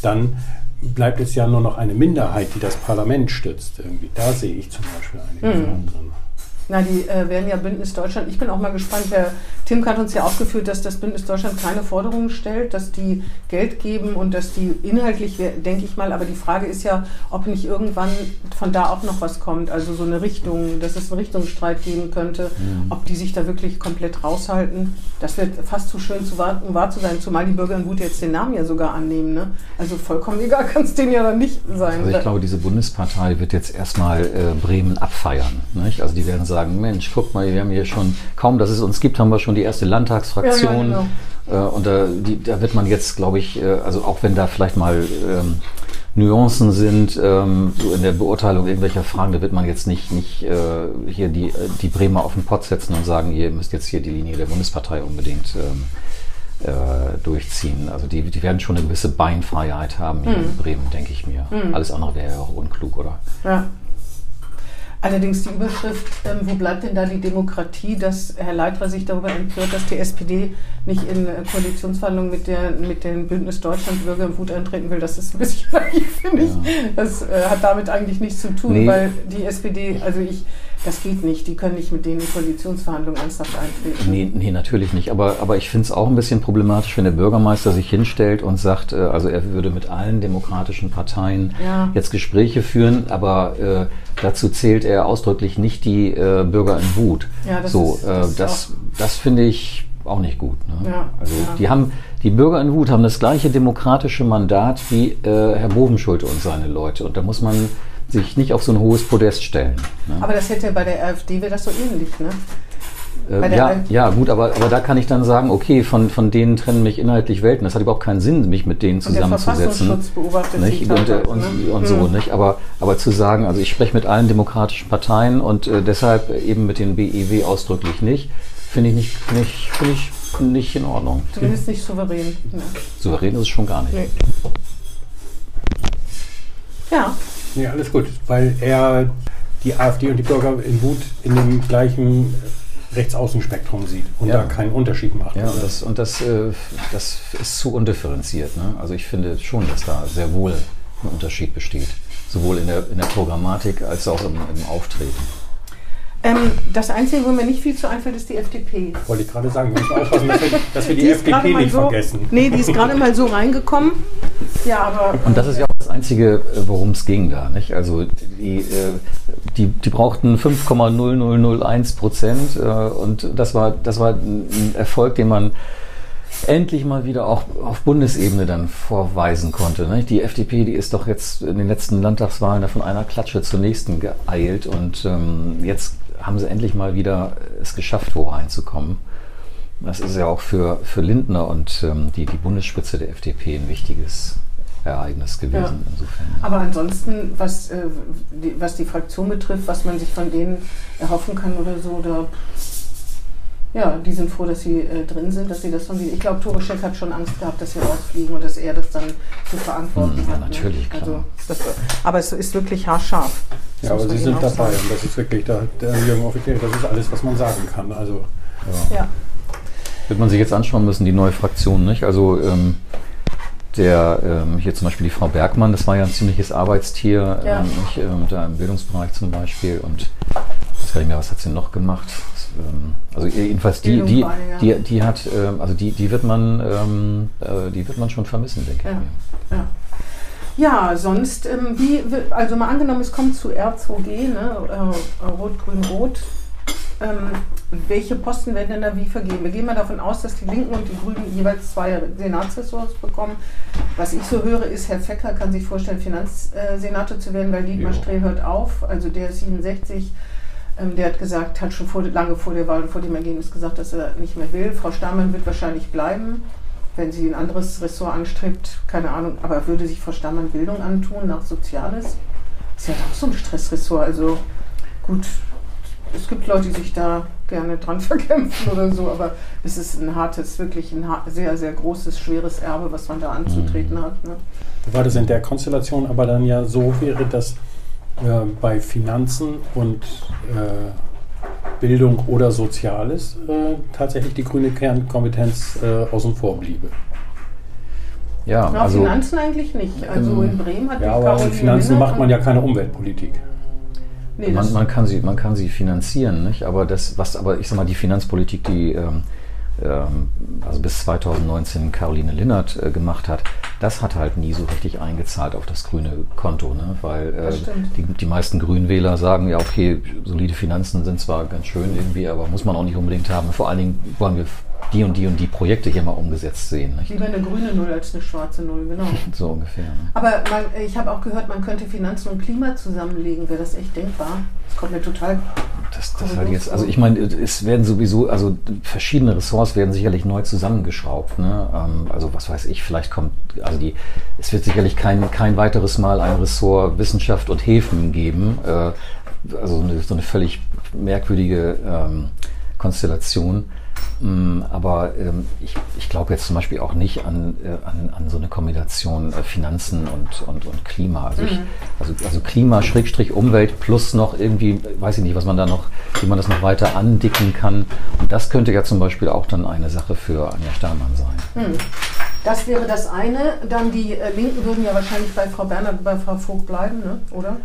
dann bleibt es ja nur noch eine Minderheit, die das Parlament stützt. Irgendwie. Da sehe ich zum Beispiel eine Gefahr Mhm. drin. Na, die äh, werden ja Bündnis Deutschland. Ich bin auch mal gespannt. Der Tim hat uns ja aufgeführt, dass das Bündnis Deutschland keine Forderungen stellt, dass die Geld geben und dass die inhaltlich, denke ich mal, aber die Frage ist ja, ob nicht irgendwann von da auch noch was kommt. Also so eine Richtung, dass es einen Richtungsstreit geben könnte, ob die sich da wirklich komplett raushalten. Das wird fast zu schön, zu wahr, um wahr zu sein, zumal die Bürger in Wut jetzt den Namen ja sogar annehmen. Ne? Also vollkommen egal kann es denen ja dann nicht sein. Also ich glaube, diese Bundespartei wird jetzt erstmal äh, Bremen abfeiern. Nicht? Also die werden sagen, Mensch, guck mal, wir haben hier schon, kaum dass es uns gibt, haben wir schon die erste Landtagsfraktion. Ja, ja, äh, und da, die, da wird man jetzt, glaube ich, äh, also auch wenn da vielleicht mal ähm, Nuancen sind, ähm, so in der Beurteilung irgendwelcher Fragen, da wird man jetzt nicht, nicht äh, hier die, die Bremer auf den Pott setzen und sagen, ihr müsst jetzt hier die Linie der Bundespartei unbedingt ähm, äh, durchziehen. Also die, die werden schon eine gewisse Beinfreiheit haben hier in Bremen, denke ich mir. Alles andere wäre ja auch unklug, oder? Ja. Allerdings die Überschrift, ähm, wo bleibt denn da die Demokratie, dass Herr Leitrer sich darüber empört, dass die SPD nicht in äh, Koalitionsverhandlungen mit, der, mit den Bündnis Deutschland Bürger im Wut eintreten will, das ist ein bisschen, finde ich, das äh, hat damit eigentlich nichts zu tun, Nee. weil die SPD, also ich, das geht nicht, die können nicht mit denen in Koalitionsverhandlungen ernsthaft eintreten. Nee, nee, natürlich nicht. Aber, aber ich finde es auch ein bisschen problematisch, wenn der Bürgermeister sich hinstellt und sagt, äh, also er würde mit allen demokratischen Parteien Ja. jetzt Gespräche führen, aber äh, dazu zählt er ausdrücklich nicht die äh, Bürger in Wut. Ja, das so, ist- äh, das ist das, das finde ich auch nicht gut. Ne? Ja, also ja. die haben, die Bürger in Wut haben das gleiche demokratische Mandat wie äh, Herr Bovenschulte und seine Leute. Und da muss man sich nicht auf so ein hohes Podest stellen. Ne? Aber das hätte bei der AfD wäre das so ähnlich, ne? Äh, der ja, Al- ja, gut, aber, aber da kann ich dann sagen, okay, von, von denen trennen mich inhaltlich Welten. Das hat überhaupt keinen Sinn, mich mit denen Und der zusammenzusetzen. Verfassungsschutz beobachtet Nicht? sie Und, äh, und, ne? und so, Hm. nicht? Aber, aber zu sagen, also ich spreche mit allen demokratischen Parteien und äh, deshalb eben mit den BEW ausdrücklich nicht, finde ich nicht, finde ich, finde ich nicht in Ordnung. Zumindest nicht souverän. Ne? Souverän ist es schon gar nicht. Nee. Ja, Nee, alles gut, weil er die AfD und die Bürger in Wut in dem gleichen Rechtsaußenspektrum sieht und Ja. da keinen Unterschied macht. Ja, und das, und das, äh, das ist zu undifferenziert. Ne? Also ich finde schon, dass da sehr wohl ein Unterschied besteht. Sowohl in der, in der Programmatik als auch im, im Auftreten. Ähm, das Einzige, wo mir nicht viel zu einfällt, ist die FDP. Wollte ich gerade sagen, wir müssen aufpassen, dass wir, dass wir die, gerade FDP nicht so, vergessen. Nee, die ist gerade mal so reingekommen. Ja, aber. Und das ist ja auch das Einzige, äh, worum es ging da. Nicht? Also die, äh, die, die brauchten 5,0001 Prozent äh, und das war, das war ein Erfolg, den man endlich mal wieder auch auf Bundesebene dann vorweisen konnte. Nicht? Die FDP, die ist doch jetzt in den letzten Landtagswahlen da von einer Klatsche zur nächsten geeilt und ähm, jetzt haben sie endlich mal wieder es geschafft, wo reinzukommen. Das ist ja auch für, für Lindner und ähm, die, die Bundesspitze der FDP ein wichtiges Ereignis gewesen. Ja. Insofern. Aber ansonsten, was, äh, die, was die Fraktion betrifft, was man sich von denen erhoffen kann oder so, da. Ja, die sind froh, dass sie äh, drin sind, dass sie das von Ich glaube, Tore Scheck hat schon Angst gehabt, dass sie rausfliegen und dass er das dann zu verantworten Hm, ja, hat. natürlich, klar. Also, das, aber es ist wirklich haarscharf. Das Ja, aber Sie sind dabei sagen. und das ist wirklich, der, der Jürgen Offizier, das ist alles, was man sagen kann. Also Ja. Wird man sich jetzt anschauen müssen, die neue Fraktion, nicht? Also ähm, der ähm, hier zum Beispiel die Frau Bergmann, das war ja ein ziemliches Arbeitstier, Ja. ähm, nicht, ähm, da im Bildungsbereich zum Beispiel. Und mehr, was hat sie noch gemacht? Ähm, also jedenfalls die, die, die, die hat, ähm, also die, die wird man, ähm, äh, die wird man schon vermissen, denke Ja. ich. Ja. Ja, sonst, ähm, wie, also mal angenommen, es kommt zu R2G, ne, äh, Rot, Grün, Rot. Ähm, welche Posten werden denn da wie vergeben? Wir gehen mal davon aus, dass die Linken und die Grünen jeweils zwei Senatsressorts bekommen. Was ich so höre, ist, Herr Fecker kann sich vorstellen, Finanzsenator zu werden, weil Dietmar Ja. Strehl hört auf. Also der ist 67. Ähm, der hat gesagt, hat schon vor, lange vor der Wahl und vor dem Ergebnis gesagt, dass er nicht mehr will. Frau Stamann wird wahrscheinlich bleiben wenn sie ein anderes Ressort anstrebt, keine Ahnung, aber würde sich Frau Stamann Bildung antun nach Soziales? Ist ja auch so ein Stressressort. Also gut, es gibt Leute, die sich da gerne dran verkämpfen oder so, aber es ist ein hartes, wirklich ein sehr, sehr großes, schweres Erbe, was man da anzutreten hat. Ne? war das in der Konstellation aber dann ja so wäre, dass äh, bei Finanzen und äh, Bildung oder Soziales äh, tatsächlich die grüne Kernkompetenz äh, außen vor bliebe. Ja, Na, also Finanzen eigentlich nicht. Also ähm, in Bremen hat Ja, die aber in Caroline Finanzen macht man ja keine Umweltpolitik. Nee, man, man, kann sie, man kann sie finanzieren, nicht? Aber das, was aber ich sag mal, die Finanzpolitik, die ähm, also bis 2019 Caroline Linnert äh, gemacht hat, das hat halt nie so richtig eingezahlt auf das grüne Konto, ne? weil äh, die, die meisten Grünwähler sagen, ja okay, solide Finanzen sind zwar ganz schön irgendwie, aber muss man auch nicht unbedingt haben. Vor allen Dingen wollen wir die und die und die Projekte hier mal umgesetzt sehen. Nicht? lieber eine grüne Null als eine schwarze Null, genau. So ungefähr. Ne? Aber man, ich habe auch gehört, man könnte Finanzen und Klima zusammenlegen. Wäre das echt denkbar? Das kommt mir total. Das, das halt jetzt, also ich meine, es werden sowieso, also verschiedene Ressorts werden sicherlich neu zusammengeschraubt. Ne? Ähm, also was weiß ich, vielleicht kommt, also die, es wird sicherlich kein, kein weiteres Mal ein Ressort Wissenschaft und Häfen geben. Äh, also so eine, so eine völlig merkwürdige ähm, Konstellation. Mm, Aber ähm, ich, ich glaube jetzt zum Beispiel auch nicht an, äh, an, an so eine Kombination äh, Finanzen und, und, und Klima. Also, ich, also, also Klima, Schrägstrich, Umwelt plus noch irgendwie, weiß ich nicht, was man da noch, wie man das noch weiter andicken kann. Und das könnte ja zum Beispiel auch dann eine Sache für Anja Stahlmann sein. Hm. Das wäre das eine. Dann die äh, Linken würden ja wahrscheinlich bei Frau Berner, bei Frau Vogt bleiben, ne? oder?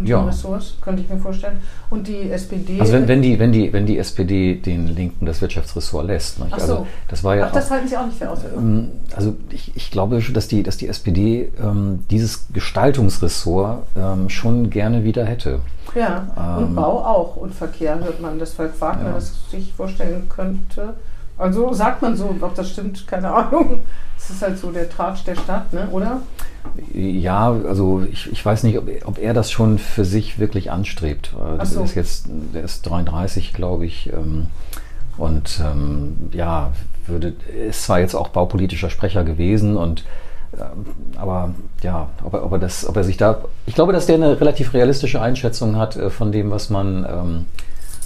Und Ja. Ressorts, könnte ich mir vorstellen. Und die SPD. Also wenn, wenn, die, wenn, die, wenn die SPD den Linken das Wirtschaftsressort lässt. Nicht? Ach so. Also das war ja Ach, das auch, halten Sie auch nicht für aus. Ähm, Also ich, ich glaube, schon, dass die, dass die SPD ähm, dieses Gestaltungsressort ähm, schon gerne wieder hätte. Ja, und Ähm, Bau auch. Und Verkehr hört man, dass Volk Wagner Ja. das sich vorstellen könnte. Also sagt man so, ob das stimmt, keine Ahnung. Es ist halt so der Tratsch der Stadt, ne? oder? Ja, also ich, ich weiß nicht, ob, ob er das schon für sich wirklich anstrebt. Äh, Das so. ist jetzt, der ist 33, glaube ich. ähm, Und ähm, ja, würde, ist zwar jetzt auch baupolitischer Sprecher gewesen und ähm, aber ja, ob er, ob er das, ob er sich da, ich glaube, dass der eine relativ realistische Einschätzung hat äh, von dem, was man, ähm,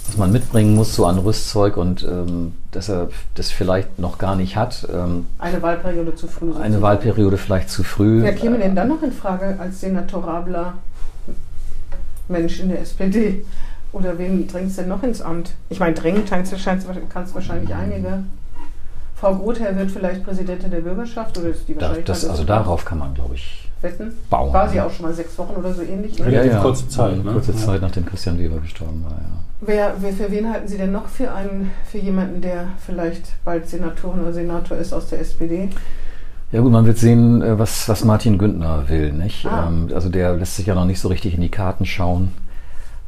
was man mitbringen muss so an Rüstzeug und ähm, dass er das vielleicht noch gar nicht hat. Ähm, Eine Wahlperiode zu früh. eine sozusagen. Wahlperiode vielleicht zu früh. Wer käme denn dann noch in Frage als senatorabler Mensch in der SPD? Oder wen drängt es denn noch ins Amt? Ich meine, drängen kann es wahrscheinlich einige. Frau Grother wird vielleicht Präsidentin der Bürgerschaft oder ist die Wahrscheinlichkeit das, also ist- darauf kann man, glaube ich, wetten? bauen. War sie auch schon mal sechs Wochen oder so ähnlich. Ne? Ja. Relativ kurze Zeit, ne? Kurze Ja. Zeit, nachdem Christian Weber gestorben war, ja. Wer, wer, für wen halten Sie denn noch für einen, für jemanden, der vielleicht bald Senatorin oder Senator ist aus der SPD? Ja gut, man wird sehen, äh, was, was Martin Güntner will, nicht? Ah. Ähm, also der lässt sich ja noch nicht so richtig in die Karten schauen.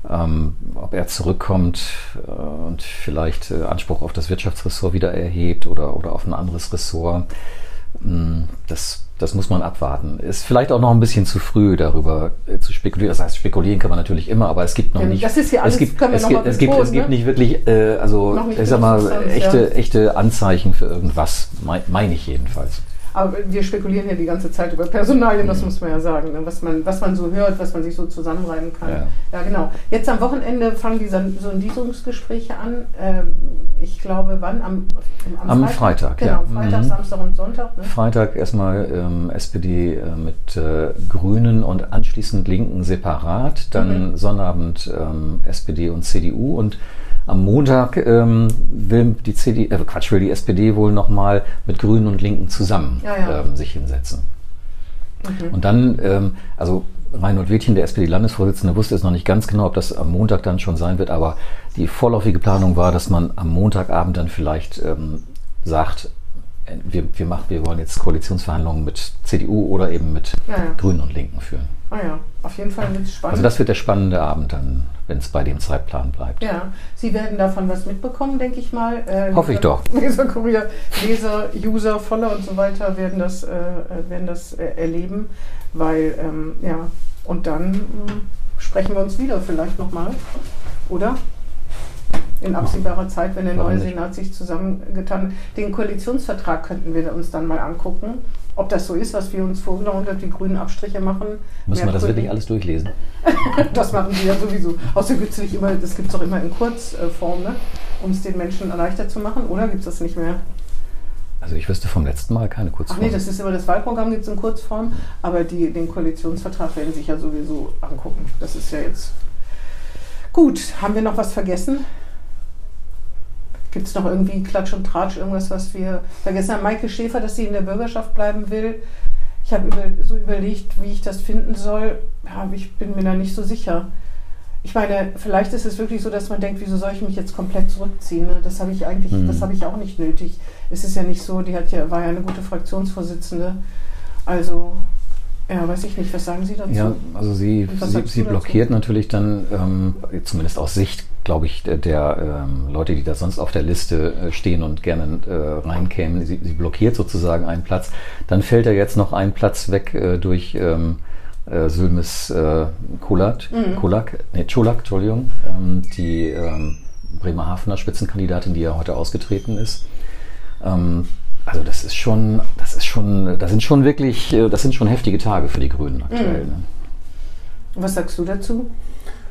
Ähm, ob er zurückkommt äh, und vielleicht äh, Anspruch auf das Wirtschaftsressort wieder erhebt oder, oder auf ein anderes Ressort. Mm, Das, das muss man abwarten. Ist vielleicht auch noch ein bisschen zu früh darüber äh, zu spekulieren. Das heißt, spekulieren kann man natürlich immer, aber es gibt noch Ja, nicht. das ist ja alles- es gibt, können wir es gibt, es gibt, es gibt ne? nicht wirklich, äh, also ich sag mal, echte, ja. echte Anzeichen für irgendwas, mein- meine ich jedenfalls. Aber wir spekulieren ja die ganze Zeit über Personalien, das muss man ja sagen, ne? was, man, was man so hört, was man sich so zusammenreiben kann. Ja. Ja, genau. Jetzt am Wochenende fangen die Son- Sondierungsgespräche an. Ähm, ich glaube, wann? Am, Am Freitag, Genau, ja. Freitag, Mhm. Samstag und Sonntag. Ne? Freitag erstmal ähm, SPD äh, mit äh, Grünen und anschließend Linken separat, dann Mhm. Sonnabend ähm, SPD und CDU und am Montag ähm, will die CD, äh, Quatsch, will die SPD wohl nochmal mit Grünen und Linken zusammen Ja, ja. Ähm, sich hinsetzen. Mhm. Und dann, ähm, also Reinhold Wädchen, der SPD-Landesvorsitzende, wusste es noch nicht ganz genau, ob das am Montag dann schon sein wird, aber die vorläufige Planung war, dass man am Montagabend dann vielleicht ähm, sagt, äh, wir, wir, machen, wir wollen jetzt Koalitionsverhandlungen mit CDU oder eben mit Ja, ja. Grünen und Linken führen. Ah ja, auf jeden Fall wird es spannend. Also das wird der spannende Abend dann, wenn es bei dem Zeitplan bleibt. ja, Sie werden davon was mitbekommen, denke ich mal. Äh, Hoffe ich doch. Leser, Kurier, Leser, User, Follower und so weiter werden das, äh, werden das äh, erleben, weil, ähm, ja, und dann mh, sprechen wir uns wieder vielleicht nochmal, oder? In absehbarer Zeit, wenn der Warum neue? Senat sich zusammengetan hat. Den Koalitionsvertrag könnten wir uns dann mal angucken, ob das so ist, was wir uns vorgenommen haben, die Grünen Abstriche machen. Müssen wir das Mehr wirklich alles durchlesen? das machen die ja sowieso. Außerdem gibt es nicht immer, das gibt es doch immer in Kurzform, ne? um es den Menschen leichter zu machen, oder gibt es das nicht mehr? Also ich wüsste vom letzten Mal keine Kurzform. Ach nee, das ist immer das Wahlprogramm gibt es in Kurzform, aber die, den Koalitionsvertrag werden sich ja sowieso angucken. Das ist ja jetzt gut. Haben wir noch was vergessen? Gibt es noch irgendwie Klatsch und Tratsch, irgendwas, was wir vergessen haben? Maike Schäfer, dass sie in der Bürgerschaft bleiben will. Ich habe über, so überlegt, wie ich das finden soll. Ja, ich bin mir da nicht so sicher. Ich meine, vielleicht ist es wirklich so, dass man denkt, wieso soll ich mich jetzt komplett zurückziehen? Ne? Das habe ich eigentlich, Mhm. das habe ich auch nicht nötig. Es ist ja nicht so, die hat ja, war ja eine gute Fraktionsvorsitzende. Also, ja, weiß ich nicht, was sagen Sie dazu? Ja, also sie, sie, sie du dazu? blockiert natürlich dann, ähm, zumindest aus Sicht, glaube ich, der, ähm, Leute, die da sonst auf der Liste äh, stehen und gerne äh, reinkämen, sie, sie blockiert sozusagen einen Platz. Dann fällt ja jetzt noch ein Platz weg äh, durch ähm, äh, Sülmes äh, Kulak, Mhm. Kulak, nee, Czulak, Entschuldigung, ähm, die ähm, Bremerhavener Spitzenkandidatin, die ja heute ausgetreten ist. Ähm, also das ist schon, das ist schon, das sind schon wirklich, äh, das sind schon heftige Tage für die Grünen aktuell. Mhm. Ne? Was sagst du dazu?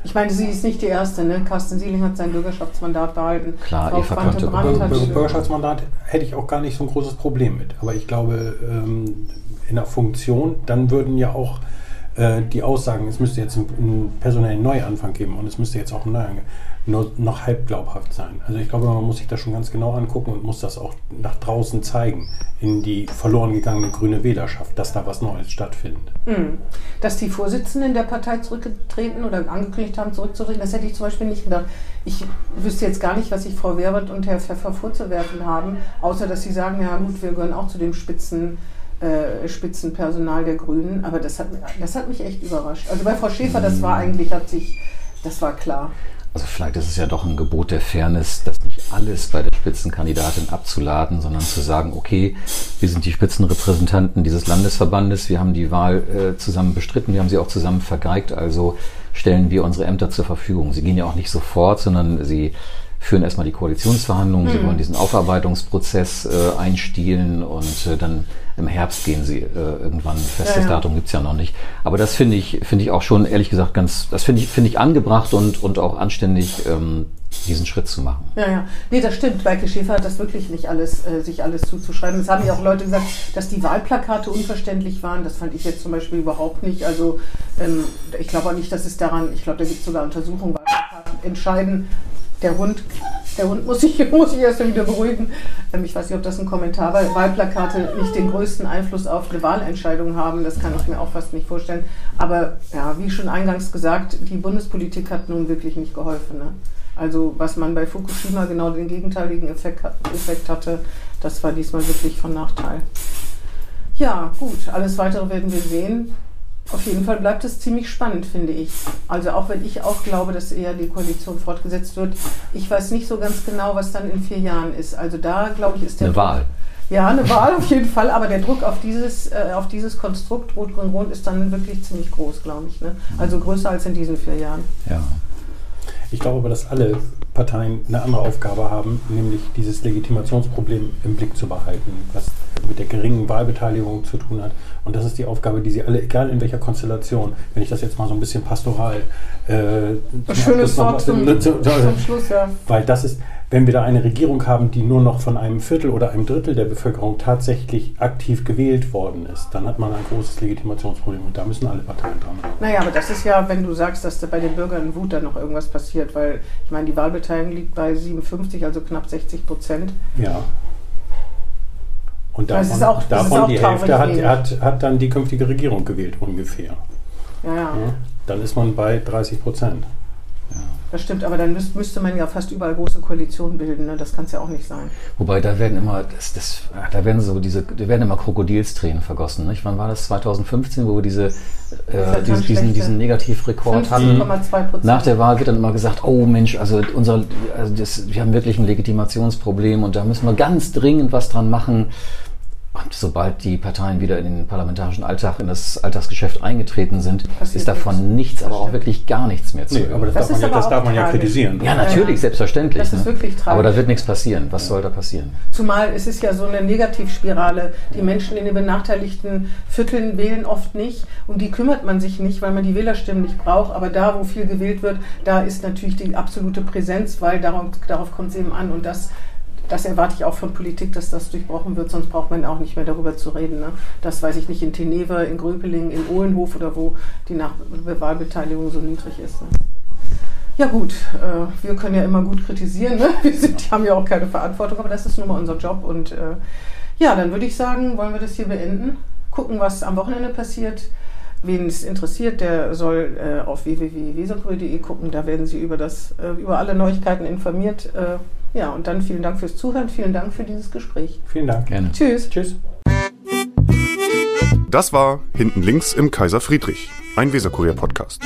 Ich meine, sie ist nicht die Erste, ne? Carsten Sieling hat sein Bürgerschaftsmandat behalten. Klar, Frau Eva Quante Brandt hat, Bürger- Bürgerschaftsmandat hätte ich auch gar nicht so ein großes Problem mit. Aber ich glaube, ähm, in der Funktion, dann würden ja auch äh, die Aussagen, es müsste jetzt einen, einen personellen Neuanfang geben und es müsste jetzt auch ein Neuanfang, nur noch halb glaubhaft sein. Also ich glaube, man muss sich das schon ganz genau angucken und muss das auch nach draußen zeigen, in die verloren gegangene grüne Wählerschaft, dass da was Neues stattfindet. Mhm. Dass die Vorsitzenden der Partei zurückgetreten oder angekündigt haben, zurückzutreten, das hätte ich zum Beispiel nicht gedacht. Ich wüsste jetzt gar nicht, was sich Frau Werbert und Herr Pfeffer vorzuwerfen haben, außer dass sie sagen, ja gut, wir gehören auch zu dem Spitzen, äh, Spitzenpersonal der Grünen. Aber das hat, das hat mich echt überrascht. Also bei Frau Schäfer, das war eigentlich, hat sich, das war klar. Also vielleicht ist es ja doch ein Gebot der Fairness, das nicht alles bei der Spitzenkandidatin abzuladen, sondern zu sagen, okay, wir sind die Spitzenrepräsentanten dieses Landesverbandes, wir haben die Wahl äh, zusammen bestritten, wir haben sie auch zusammen vergeigt, also stellen wir unsere Ämter zur Verfügung. Sie gehen ja auch nicht sofort, sondern sie führen erstmal die Koalitionsverhandlungen, sie wollen diesen Aufarbeitungsprozess äh, einstielen und äh, dann im Herbst gehen sie äh, irgendwann. Festes Ja, ja. Datum gibt's ja noch nicht. Aber das finde ich, finde ich auch schon, ehrlich gesagt, ganz, das finde ich, finde ich angebracht und, und auch anständig, ähm, diesen Schritt zu machen. Ja, ja. Nee, das stimmt. Maike Schäfer hat das wirklich nicht alles, äh, sich alles zuzuschreiben. Es haben ja auch Leute gesagt, dass die Wahlplakate unverständlich waren. Das fand ich jetzt zum Beispiel überhaupt nicht. Also ähm, ich glaube auch nicht, dass es daran, ich glaube, da gibt es sogar Untersuchungen, Wahlplakate entscheiden. Der Hund, der Hund muss sich, muss sich erst wieder beruhigen. Ähm, ich weiß nicht, ob das ein Kommentar war. Wahlplakate nicht den größten Einfluss auf eine Wahlentscheidung haben. Das kann ich mir auch fast nicht vorstellen. Aber ja, wie schon eingangs gesagt, die Bundespolitik hat nun wirklich nicht geholfen. Ne? Also was man bei Fukushima genau den gegenteiligen Effekt, Effekt hatte, das war diesmal wirklich von Nachteil. Ja, gut, alles weitere werden wir sehen. Auf jeden Fall bleibt es ziemlich spannend, finde ich. Also auch wenn ich auch glaube, dass eher die Koalition fortgesetzt wird. Ich weiß nicht so ganz genau, was dann in vier Jahren ist. Also da, glaube ich, ist der Eine Druck- Wahl. Ja, eine Wahl auf jeden Fall, aber der Druck auf dieses, äh, auf dieses Konstrukt Rot-Grün-Rot ist dann wirklich ziemlich groß, glaube ich. Ne? Also größer als in diesen vier Jahren. Ja. Ich glaube aber, dass alle Parteien eine andere Aufgabe haben, nämlich dieses Legitimationsproblem im Blick zu behalten, was mit der geringen Wahlbeteiligung zu tun hat. Und das ist die Aufgabe, die sie alle, egal in welcher Konstellation, wenn ich das jetzt mal so ein bisschen pastoral äh, zum Schönes Wort zum, zu- zu- zum Schluss, ja. weil das ist, wenn wir da eine Regierung haben, die nur noch von einem Viertel oder einem Drittel der Bevölkerung tatsächlich aktiv gewählt worden ist, dann hat man ein großes Legitimationsproblem und da müssen alle Parteien dran. Naja, aber das ist ja, wenn du sagst, dass da bei den Bürgern Wut dann noch irgendwas passiert, weil ich meine, die Wahlbeteiligung liegt bei 57, also knapp 60 Prozent. Ja. Und Das davon, ist auch- das ist davon auch die Hälfte hat, hat, hat dann die künftige Regierung gewählt, ungefähr. Ja, ja, Ja? Dann ist man bei 30 Prozent. Das stimmt, aber dann müsst, müsste man ja fast überall große Koalitionen bilden, ne? das kann es ja auch nicht sein. Wobei da werden immer, das, das, da werden so diese, da werden immer Krokodilstränen vergossen. Nicht? Wann war das? 2015, wo wir diese, äh, diesen, diesen, diesen Negativrekord hatten. 15,2 Prozent. Nach der Wahl wird dann immer gesagt, oh Mensch, also unser, also das, wir haben wirklich ein Legitimationsproblem und da müssen wir ganz dringend was dran machen. Und sobald die Parteien wieder in den parlamentarischen Alltag, in das Alltagsgeschäft eingetreten sind, Passiert ist davon nichts, aber auch wirklich gar nichts mehr zu Nee, hören. aber das, Das darf man, ja, das darf man ja kritisieren. ja, natürlich, Ja. selbstverständlich. Das ist ne? wirklich tragisch. Aber da wird nichts passieren. Was soll da passieren? Zumal es ist ja so eine Negativspirale. Die Menschen in den benachteiligten Vierteln wählen oft nicht. Um die kümmert man sich nicht, weil man die Wählerstimmen nicht braucht. Aber da, wo viel gewählt wird, da ist natürlich die absolute Präsenz, weil darauf, darauf kommt es eben an. Und das das erwarte ich auch von Politik, dass das durchbrochen wird, sonst braucht man auch nicht mehr darüber zu reden. Ne? Das weiß ich nicht in Teneve, in Gröpeling, in Ohlenhof oder wo die Wahlbeteiligung so niedrig ist. Ne? Ja gut, äh, wir können ja immer gut kritisieren. Ne? Wir sind, haben ja auch keine Verantwortung, aber das ist nun mal unser Job. Und äh, ja, dann würde ich sagen, wollen wir das hier beenden. Gucken, was am Wochenende passiert. Wen es interessiert, der soll äh, auf www.weserkurier.de gucken. Da werden Sie über, das, äh, über alle Neuigkeiten informiert. Ja, und dann vielen Dank fürs Zuhören, vielen Dank für dieses Gespräch. Vielen Dank. Gerne. Tschüss. Tschüss. Das war Hinten links im Kaiser Friedrich, ein Weserkurier-Podcast.